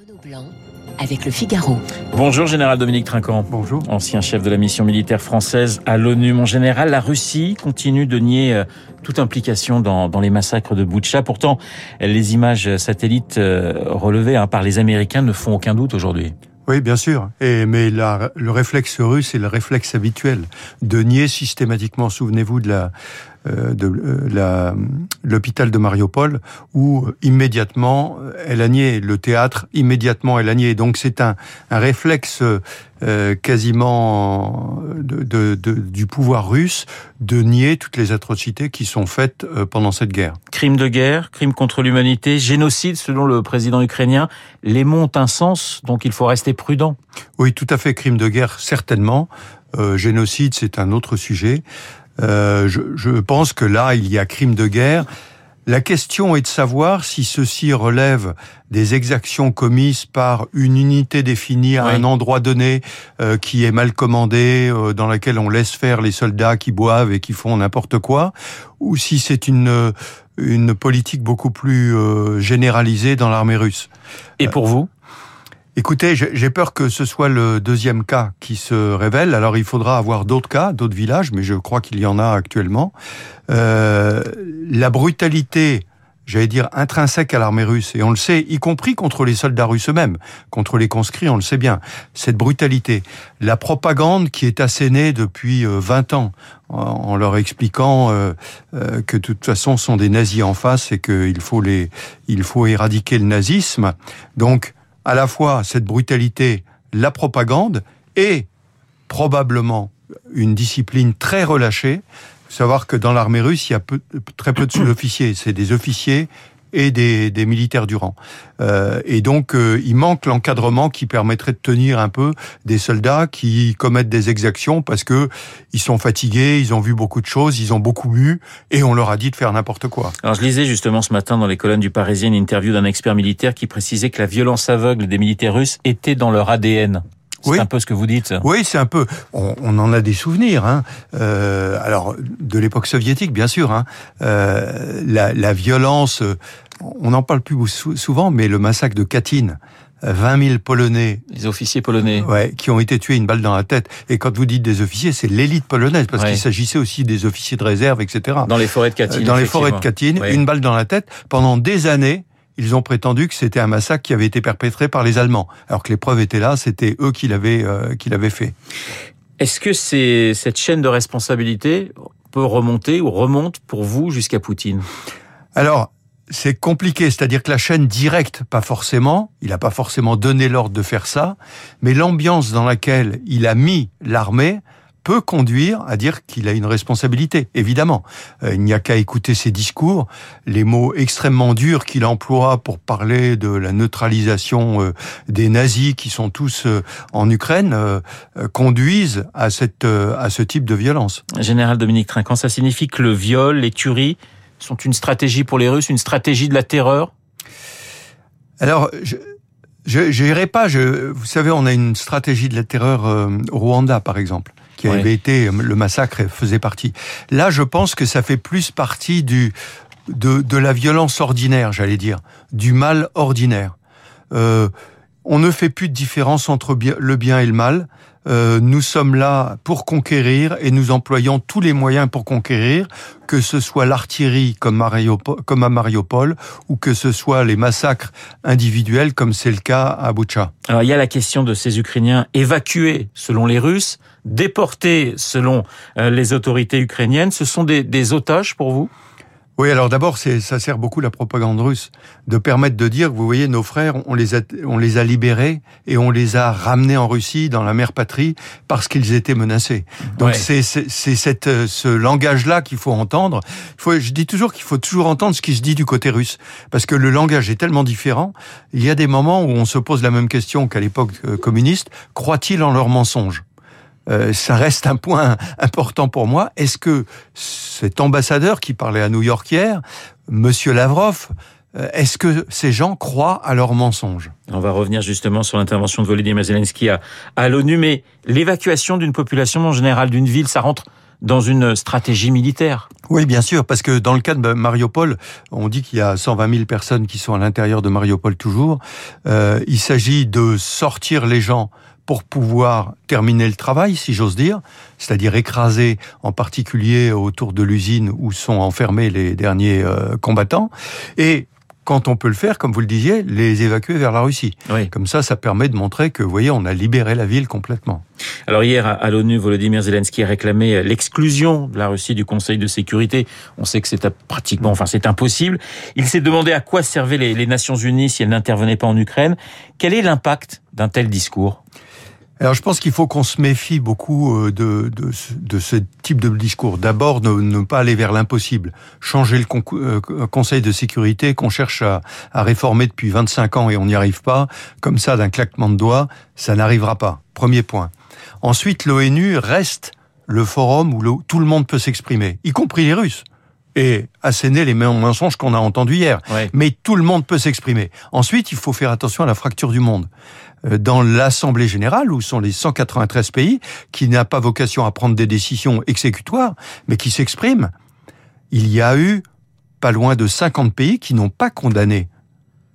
Renaud Blanc avec le Figaro. Bonjour Général Dominique Trinquant. Bonjour. Ancien chef de la mission militaire française à l'ONU. Mon général, la Russie continue de nier euh, toute implication dans, dans les massacres de Boutcha. Pourtant, les images satellites euh, relevées hein, par les Américains ne font aucun doute aujourd'hui. Oui, bien sûr. Et, mais la, le réflexe russe est le réflexe habituel de nier systématiquement. Souvenez-vous de la de la l'hôpital de Mariupol où immédiatement elle a nié le théâtre immédiatement elle a nié donc c'est un, un réflexe euh, quasiment de, de, de, du pouvoir russe de nier toutes les atrocités qui sont faites euh, pendant cette guerre. Crime de guerre, crime contre l'humanité, génocide selon le président ukrainien, les mots ont un sens donc il faut rester prudent. Oui, tout à fait crime de guerre certainement. Euh, génocide, c'est un autre sujet. Euh, je, je, pense que là, il y a crime de guerre. La question est de savoir si ceci relève des exactions commises par une unité définie à oui. un endroit donné euh, qui est mal commandé, euh, dans laquelle on laisse faire les soldats qui boivent et qui font n'importe quoi, ou si c'est une une politique beaucoup plus euh, généralisée dans l'armée russe. Et pour vous? Écoutez, j'ai peur que ce soit le deuxième cas qui se révèle. Alors il faudra avoir d'autres cas, d'autres villages, mais je crois qu'il y en a actuellement. Euh, la brutalité, j'allais dire, intrinsèque à l'armée russe, et on le sait, y compris contre les soldats russes eux-mêmes, contre les conscrits, on le sait bien, cette brutalité. La propagande qui est assénée depuis 20 ans, en leur expliquant euh, euh, que de toute façon sont des nazis en face et qu'il faut les, il faut éradiquer le nazisme. Donc, à la fois cette brutalité, la propagande et probablement une discipline très relâchée. Savoir que dans l'armée russe, il y a très peu de sous-officiers. C'est des officiers et des, des militaires du rang. Euh, et donc, euh, il manque l'encadrement qui permettrait de tenir un peu des soldats qui commettent des exactions parce que ils sont fatigués, ils ont vu beaucoup de choses, ils ont beaucoup bu, et on leur a dit de faire n'importe quoi. Alors, je lisais justement ce matin dans les colonnes du Parisien une interview d'un expert militaire qui précisait que la violence aveugle des militaires russes était dans leur ADN. C'est oui. un peu ce que vous dites. Oui, c'est un peu. On, on, en a des souvenirs. Hein. Euh, alors de l'époque soviétique, bien sûr. Hein. Euh, la, la, violence. On n'en parle plus souvent, mais le massacre de Katyn. 20 000 Polonais. Les officiers polonais. Ouais, qui ont été tués une balle dans la tête. Et quand vous dites des officiers, c'est l'élite polonaise, parce ouais. qu'il s'agissait aussi des officiers de réserve, etc. Dans les forêts de Katyn. Dans les forêts de Katyn, ouais. une balle dans la tête. Pendant des années, ils ont prétendu que c'était un massacre qui avait été perpétré par les Allemands, alors que les preuves étaient là, c'était eux qui l'avaient euh, qui l'avaient fait. Est-ce que c'est cette chaîne de responsabilité peut remonter ou remonte pour vous jusqu'à Poutine? Alors, c'est compliqué, c'est-à-dire que la chaîne directe, pas forcément, il n'a pas forcément donné l'ordre de faire ça, mais l'ambiance dans laquelle il a mis l'armée peut conduire à dire qu'il a une responsabilité, évidemment. Euh, il n'y a qu'à écouter ses discours, les mots extrêmement durs qu'il emploie pour parler de la neutralisation euh, des nazis qui sont tous euh, en Ukraine euh, conduisent à, cette, à ce type de violence. Général Dominique Trinquant, ça signifie que le viol, les tueries sont une stratégie pour les Russes, une stratégie de la terreur? Alors, je... Je n'irai pas. Je, vous savez, on a une stratégie de la terreur au Rwanda, par exemple qui avait été le massacre faisait partie. Là, je pense que ça fait plus partie du de, de la violence ordinaire, j'allais dire, du mal ordinaire. Euh, on ne fait plus de différence entre le bien et le mal. Euh, nous sommes là pour conquérir et nous employons tous les moyens pour conquérir, que ce soit l'artillerie comme, à Mariupol ou que ce soit les massacres individuels comme c'est le cas à Boucha. Alors il y a la question de ces Ukrainiens évacués selon les Russes, déportés selon euh, les autorités ukrainiennes. Ce sont des otages pour vous? Oui, alors d'abord, ça sert beaucoup la propagande russe, de permettre de dire, vous voyez, nos frères, on les a, on les a libérés et on les a ramenés en Russie, dans la mère patrie, parce qu'ils étaient menacés. Donc ouais. c'est cette euh, ce langage-là qu'il faut entendre. Il faut, je dis toujours qu'il faut toujours entendre ce qui se dit du côté russe, parce que le langage est tellement différent. Il y a des moments où on se pose la même question qu'à l'époque euh, communiste. Croient-ils en leurs mensonges? Euh, ça reste un point important pour moi. Est-ce que cet ambassadeur qui parlait à New York hier, Monsieur Lavrov, euh, est-ce que ces gens croient à leurs mensonges On va revenir justement sur l'intervention de Volodymyr Zelensky à, à l'ONU, mais l'évacuation d'une population en général d'une ville, ça rentre dans une stratégie militaire. Oui, bien sûr, parce que dans le cas de Mariupol, on dit qu'il y a 120 000 personnes qui sont à l'intérieur de Mariupol toujours. Euh, il s'agit de sortir les gens pour pouvoir terminer le travail, si j'ose dire, c'est-à-dire écraser en particulier autour de l'usine où sont enfermés les derniers euh, combattants, et quand on peut le faire, comme vous le disiez, les évacuer vers la Russie. Comme ça, ça permet de montrer que, vous voyez, on a libéré la ville complètement. Alors hier, à l'ONU, Volodymyr Zelensky a réclamé l'exclusion de la Russie du Conseil de sécurité. On sait que c'est pratiquement, enfin, c'est impossible. Il s'est demandé à quoi servaient les, les Nations Unies si elles n'intervenaient pas en Ukraine. Quel est l'impact d'un tel discours? Alors je pense qu'il faut qu'on se méfie beaucoup euh, de, de, ce type de discours. D'abord, ne, pas aller vers l'impossible. Changer le euh, Conseil de sécurité qu'on cherche à, à, réformer depuis 25 ans et on n'y arrive pas, comme ça d'un claquement de doigts, ça n'arrivera pas. Premier point. Ensuite, l'ONU reste le forum où tout le monde peut s'exprimer, y compris les Russes et asséner les mensonges qu'on a entendus hier. Mais tout le monde peut s'exprimer. Ensuite, il faut faire attention à la fracture du monde. Euh, dans l'Assemblée générale, où sont les 193 pays, qui n'a pas vocation à prendre des décisions exécutoires, mais qui s'expriment, il y a eu pas loin de 50 pays qui n'ont pas condamné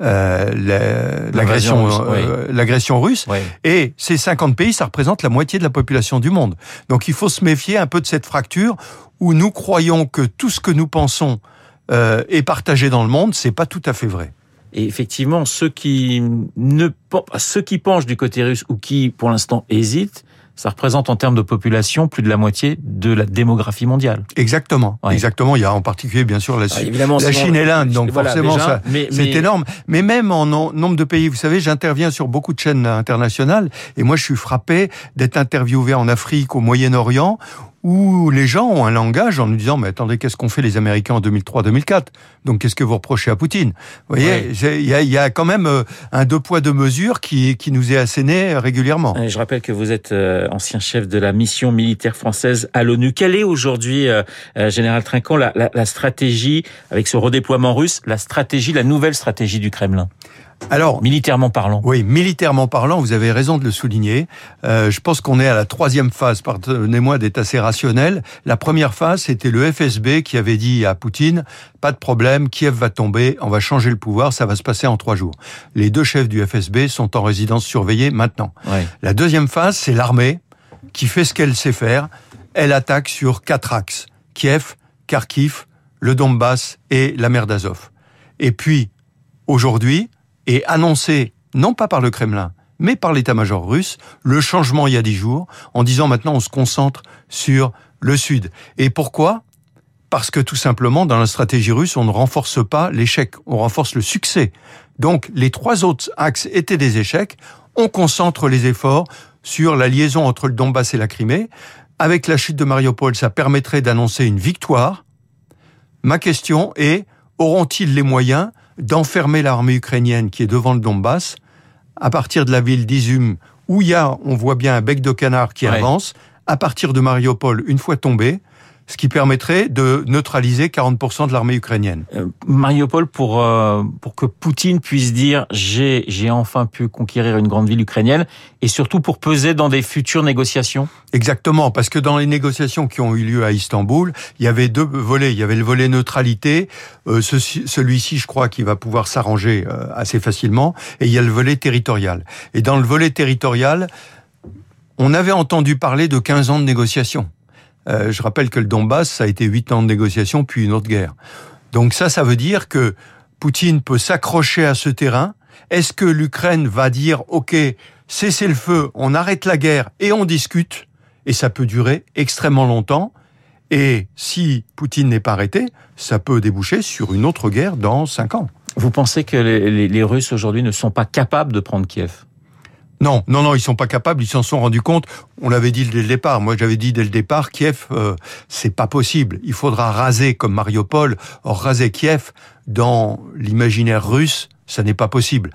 euh, l'agression euh, l'agression russe. Et ces 50 pays, ça représente la moitié de la population du monde. Donc il faut se méfier un peu de cette fracture où nous croyons que tout ce que nous pensons euh, est partagé dans le monde. C'est pas tout à fait vrai. Et effectivement, ceux qui ne ceux qui penchent du côté russe ou qui, pour l'instant, hésitent, ça représente en termes de population plus de la moitié de la démographie mondiale. Exactement, exactement. Il y a en particulier bien sûr la, ah, la Chine et l'Inde, donc forcément ça, c'est énorme. Mais même en nombre de pays, vous savez, j'interviens sur beaucoup de chaînes internationales et moi je suis frappé d'être interviewé en Afrique, au Moyen-Orient, où les gens ont un langage en nous disant mais attendez qu'est-ce qu'ont fait les Américains en 2003-2004 donc qu'est-ce que vous reprochez à Poutine? Vous voyez il y, a, y, a, quand même euh, un deux poids deux mesures qui, qui nous est asséné régulièrement. Je rappelle que vous êtes euh, ancien chef de la mission militaire française à l'ONU. Quelle est aujourd'hui euh, général Trinquant la, la, la stratégie avec ce redéploiement russe la stratégie la nouvelle stratégie du Kremlin? Alors, militairement parlant. Oui, militairement parlant, vous avez raison de le souligner. Euh, je pense qu'on est à la troisième phase. Pardonnez-moi d'être assez rationnel. La première phase, c'était le FSB qui avait dit à Poutine pas de problème, Kiev va tomber, on va changer le pouvoir, ça va se passer en trois jours. Les deux chefs du FSB sont en résidence surveillée maintenant. La deuxième phase, c'est l'armée qui fait ce qu'elle sait faire. Elle attaque sur quatre axes Kiev, Kharkiv, le Donbass et la mer d'Azov. Et puis, aujourd'hui, et annoncé, non pas par le Kremlin, mais par l'état-major russe, le changement il y a dix jours, en disant maintenant on se concentre sur le Sud. Et pourquoi? Parce que tout simplement, dans la stratégie russe, on ne renforce pas l'échec, on renforce le succès. Donc les trois autres axes étaient des échecs, on concentre les efforts sur la liaison entre le Donbass et la Crimée. Avec la chute de Mariupol, ça permettrait d'annoncer une victoire. Ma question est, auront-ils les moyens d'enfermer l'armée ukrainienne qui est devant le Donbass à partir de la ville d'Izum où il y a, on voit bien un bec de canard qui avance, à partir de Mariupol, une fois tombé, ce qui permettrait de neutraliser 40% de l'armée ukrainienne. Euh, Mariupol, pour, euh, pour que Poutine puisse dire j'ai, j'ai enfin pu conquérir une grande ville ukrainienne, et surtout pour peser dans des futures négociations? Exactement, parce que dans les négociations qui ont eu lieu à Istanbul, il y avait deux volets. Il y avait le volet neutralité, euh, celui-ci, je crois, qui va pouvoir s'arranger assez facilement, et il y a le volet territorial. Et dans le volet territorial, on avait entendu parler de 15 ans de négociations. Euh, je rappelle que le Donbass, ça a été huit ans de négociation, puis une autre guerre. Donc ça, ça veut dire que Poutine peut s'accrocher à ce terrain. Est-ce que l'Ukraine va dire, OK, cessez le feu, on arrête la guerre et on discute? Et ça peut durer extrêmement longtemps. Et si Poutine n'est pas arrêté, ça peut déboucher sur une autre guerre dans cinq ans. Vous pensez que les Russes aujourd'hui ne sont pas capables de prendre Kiev? Non, non, non, ils sont pas capables. Ils s'en sont rendus compte. On l'avait dit dès le départ. Moi, j'avais dit dès le départ, Kiev, euh, c'est pas possible. Il faudra raser comme Mariupol. Or, raser Kiev dans l'imaginaire russe, ça n'est pas possible.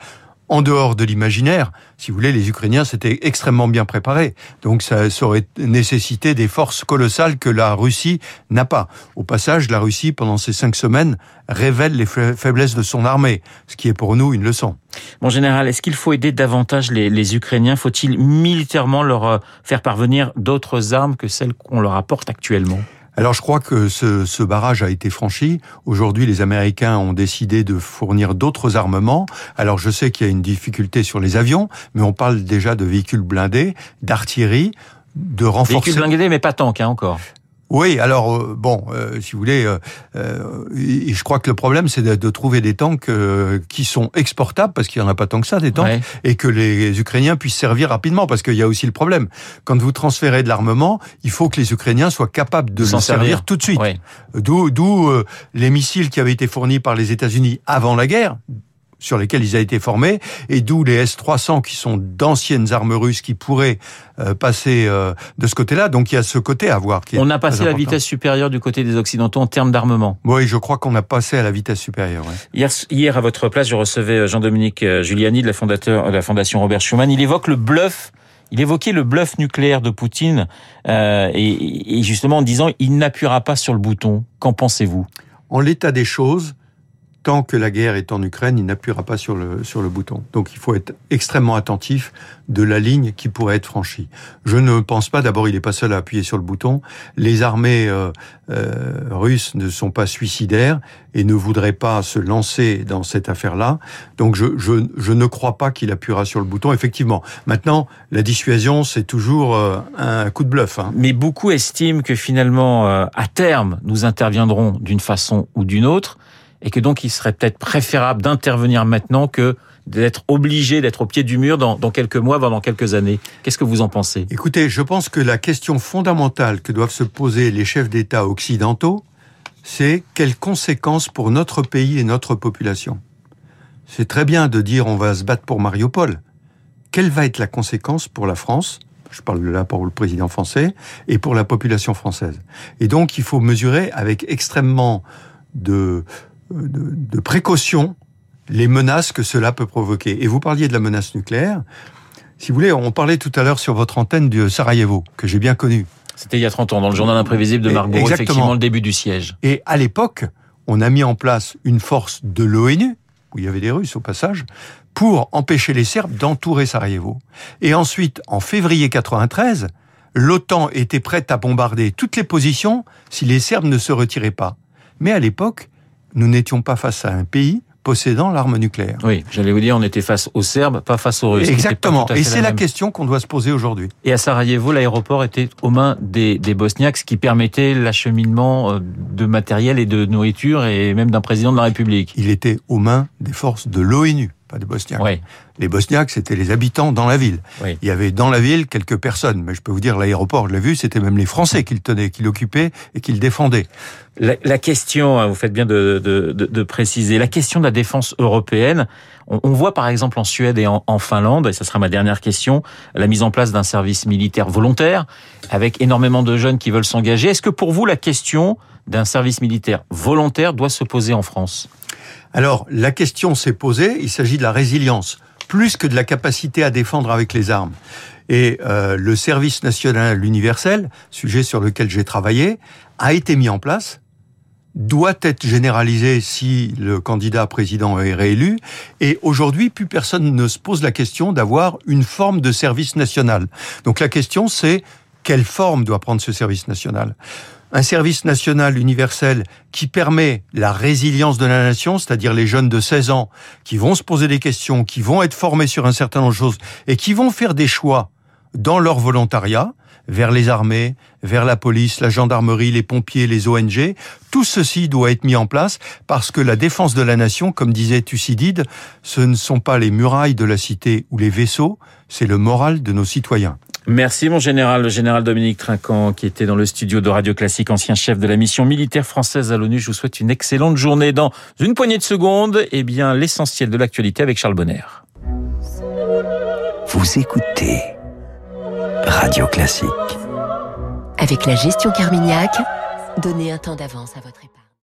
En dehors de l'imaginaire, si vous voulez, les Ukrainiens s'étaient extrêmement bien préparés. Donc ça, aurait nécessité des forces colossales que la Russie n'a pas. Au passage, la Russie, pendant ces cinq semaines, révèle les faiblesses de son armée, ce qui est pour nous une leçon. Mon général, est-ce qu'il faut aider davantage les, les Ukrainiens? Faut-il militairement leur euh, faire parvenir d'autres armes que celles qu'on leur apporte actuellement? Alors je crois que ce, ce barrage a été franchi. Aujourd'hui, les Américains ont décidé de fournir d'autres armements. Alors je sais qu'il y a une difficulté sur les avions, mais on parle déjà de véhicules blindés, d'artillerie, de renforcer. Véhicules blindés, mais pas tanks hein, encore. Oui, alors euh, bon, euh, si vous voulez, euh, je crois que le problème c'est de, trouver des tanks qui sont exportables parce qu'il y en a pas tant que ça des tanks et que les Ukrainiens puissent servir rapidement parce qu'il y a aussi le problème quand vous transférez de l'armement, il faut que les Ukrainiens soient capables de s'en servir. tout de suite. D'où d'où les missiles qui avaient été fournis par les États-Unis avant la guerre, sur lesquels ils ont été formés, et d'où les S-300 qui sont d'anciennes armes russes qui pourraient euh, passer euh, de ce côté-là. Donc il y a ce côté à voir. Qui on a passé la vitesse supérieure du côté des Occidentaux en termes d'armement. Oui, je crois qu'on a passé à la vitesse supérieure. Hier, hier, à votre place, je recevais euh, Jean-Dominique Giuliani de la, fondateur, de la Fondation Robert Schuman. Il évoque le bluff il évoquait le bluff nucléaire de Poutine euh, et, et, justement en disant il n'appuiera pas sur le bouton. Qu'en pensez-vous? En l'état des choses, tant que la guerre est en Ukraine, il n'appuiera pas sur le, sur le bouton. Donc il faut être extrêmement attentif de la ligne qui pourrait être franchie. Je ne pense pas, d'abord il n'est pas seul à appuyer sur le bouton, les armées euh, euh, russes ne sont pas suicidaires et ne voudraient pas se lancer dans cette affaire-là. Donc je, je, je, ne crois pas qu'il appuiera sur le bouton, effectivement. Maintenant, la dissuasion, c'est toujours euh, un coup de bluff. Hein. Mais beaucoup estiment que finalement, à terme, nous interviendrons d'une façon ou d'une autre et que donc il serait peut-être préférable d'intervenir maintenant que d'être obligé d'être au pied du mur dans, quelques mois, voire dans quelques années. Qu'est-ce que vous en pensez? Écoutez, je pense que la question fondamentale que doivent se poser les chefs d'État occidentaux, c'est quelles conséquences pour notre pays et notre population? C'est très bien de dire on va se battre pour Mariupol. Quelle va être la conséquence pour la France? Je parle là pour le président français, et pour la population française. Et donc, il faut mesurer avec extrêmement de, de, précaution les menaces que cela peut provoquer. Et vous parliez de la menace nucléaire. Si vous voulez, on parlait tout à l'heure sur votre antenne de Sarajevo, que j'ai bien connu. C'était il y a 30 ans, dans le journal imprévisible de Margot, effectivement le début du siège. Et à l'époque, on a mis en place une force de l'ONU, où il y avait des Russes au passage, pour empêcher les Serbes d'entourer Sarajevo. Et ensuite, en février 93, l'OTAN était prête à bombarder toutes les positions si les Serbes ne se retiraient pas. Mais à l'époque, nous n'étions pas face à un pays possédant l'arme nucléaire. Oui, j'allais vous dire, on était face aux Serbes, pas face aux Russes. Exactement, et c'est la, question qu'on doit se poser aujourd'hui. Et à Sarajevo, l'aéroport était aux mains des, des Bosniaques, ce qui permettait l'acheminement euh, de matériel et de nourriture, et même d'un président de la République. Il était aux mains des forces de l'ONU pas des Bosniaques. Oui. Les Bosniaques, c'était les habitants dans la ville. Il y avait dans la ville quelques personnes, mais je peux vous dire, l'aéroport, je l'ai vu, c'était même les Français qui le tenaient, qui l'occupaient et qui le défendaient. La, la, question, hein, vous faites bien de, de, de, de, préciser, la question de la défense européenne, on, on voit par exemple en Suède et en, en, Finlande, et ça sera ma dernière question, la mise en place d'un service militaire volontaire, avec énormément de jeunes qui veulent s'engager. Est-ce que pour vous, la question d'un service militaire volontaire doit se poser en France? Alors, la question s'est posée, il s'agit de la résilience, plus que de la capacité à défendre avec les armes. Et euh, le service national universel, sujet sur lequel j'ai travaillé, a été mis en place, doit être généralisé si le candidat président est réélu. Et aujourd'hui, plus personne ne se pose la question d'avoir une forme de service national. Donc la question, c'est quelle forme doit prendre ce service national? Un service national universel qui permet la résilience de la nation, c'est-à-dire les jeunes de 16 ans qui vont se poser des questions, qui vont être formés sur un certain nombre de choses et qui vont faire des choix dans leur volontariat vers les armées, vers la police, la gendarmerie, les pompiers, les ONG. Tout ceci doit être mis en place parce que la défense de la nation, comme disait Thucydide, ce ne sont pas les murailles de la cité ou les vaisseaux, c'est le moral de nos citoyens. Merci mon général, le général Dominique Trinquant qui était dans le studio de Radio Classique, ancien chef de la mission militaire française à l'ONU. Je vous souhaite une excellente journée. Dans une poignée de secondes, eh bien l'essentiel de l'actualité avec Charles Bonner. Vous écoutez Radio Classique. Avec la gestion Carmignac, donnez un temps d'avance à votre épargne.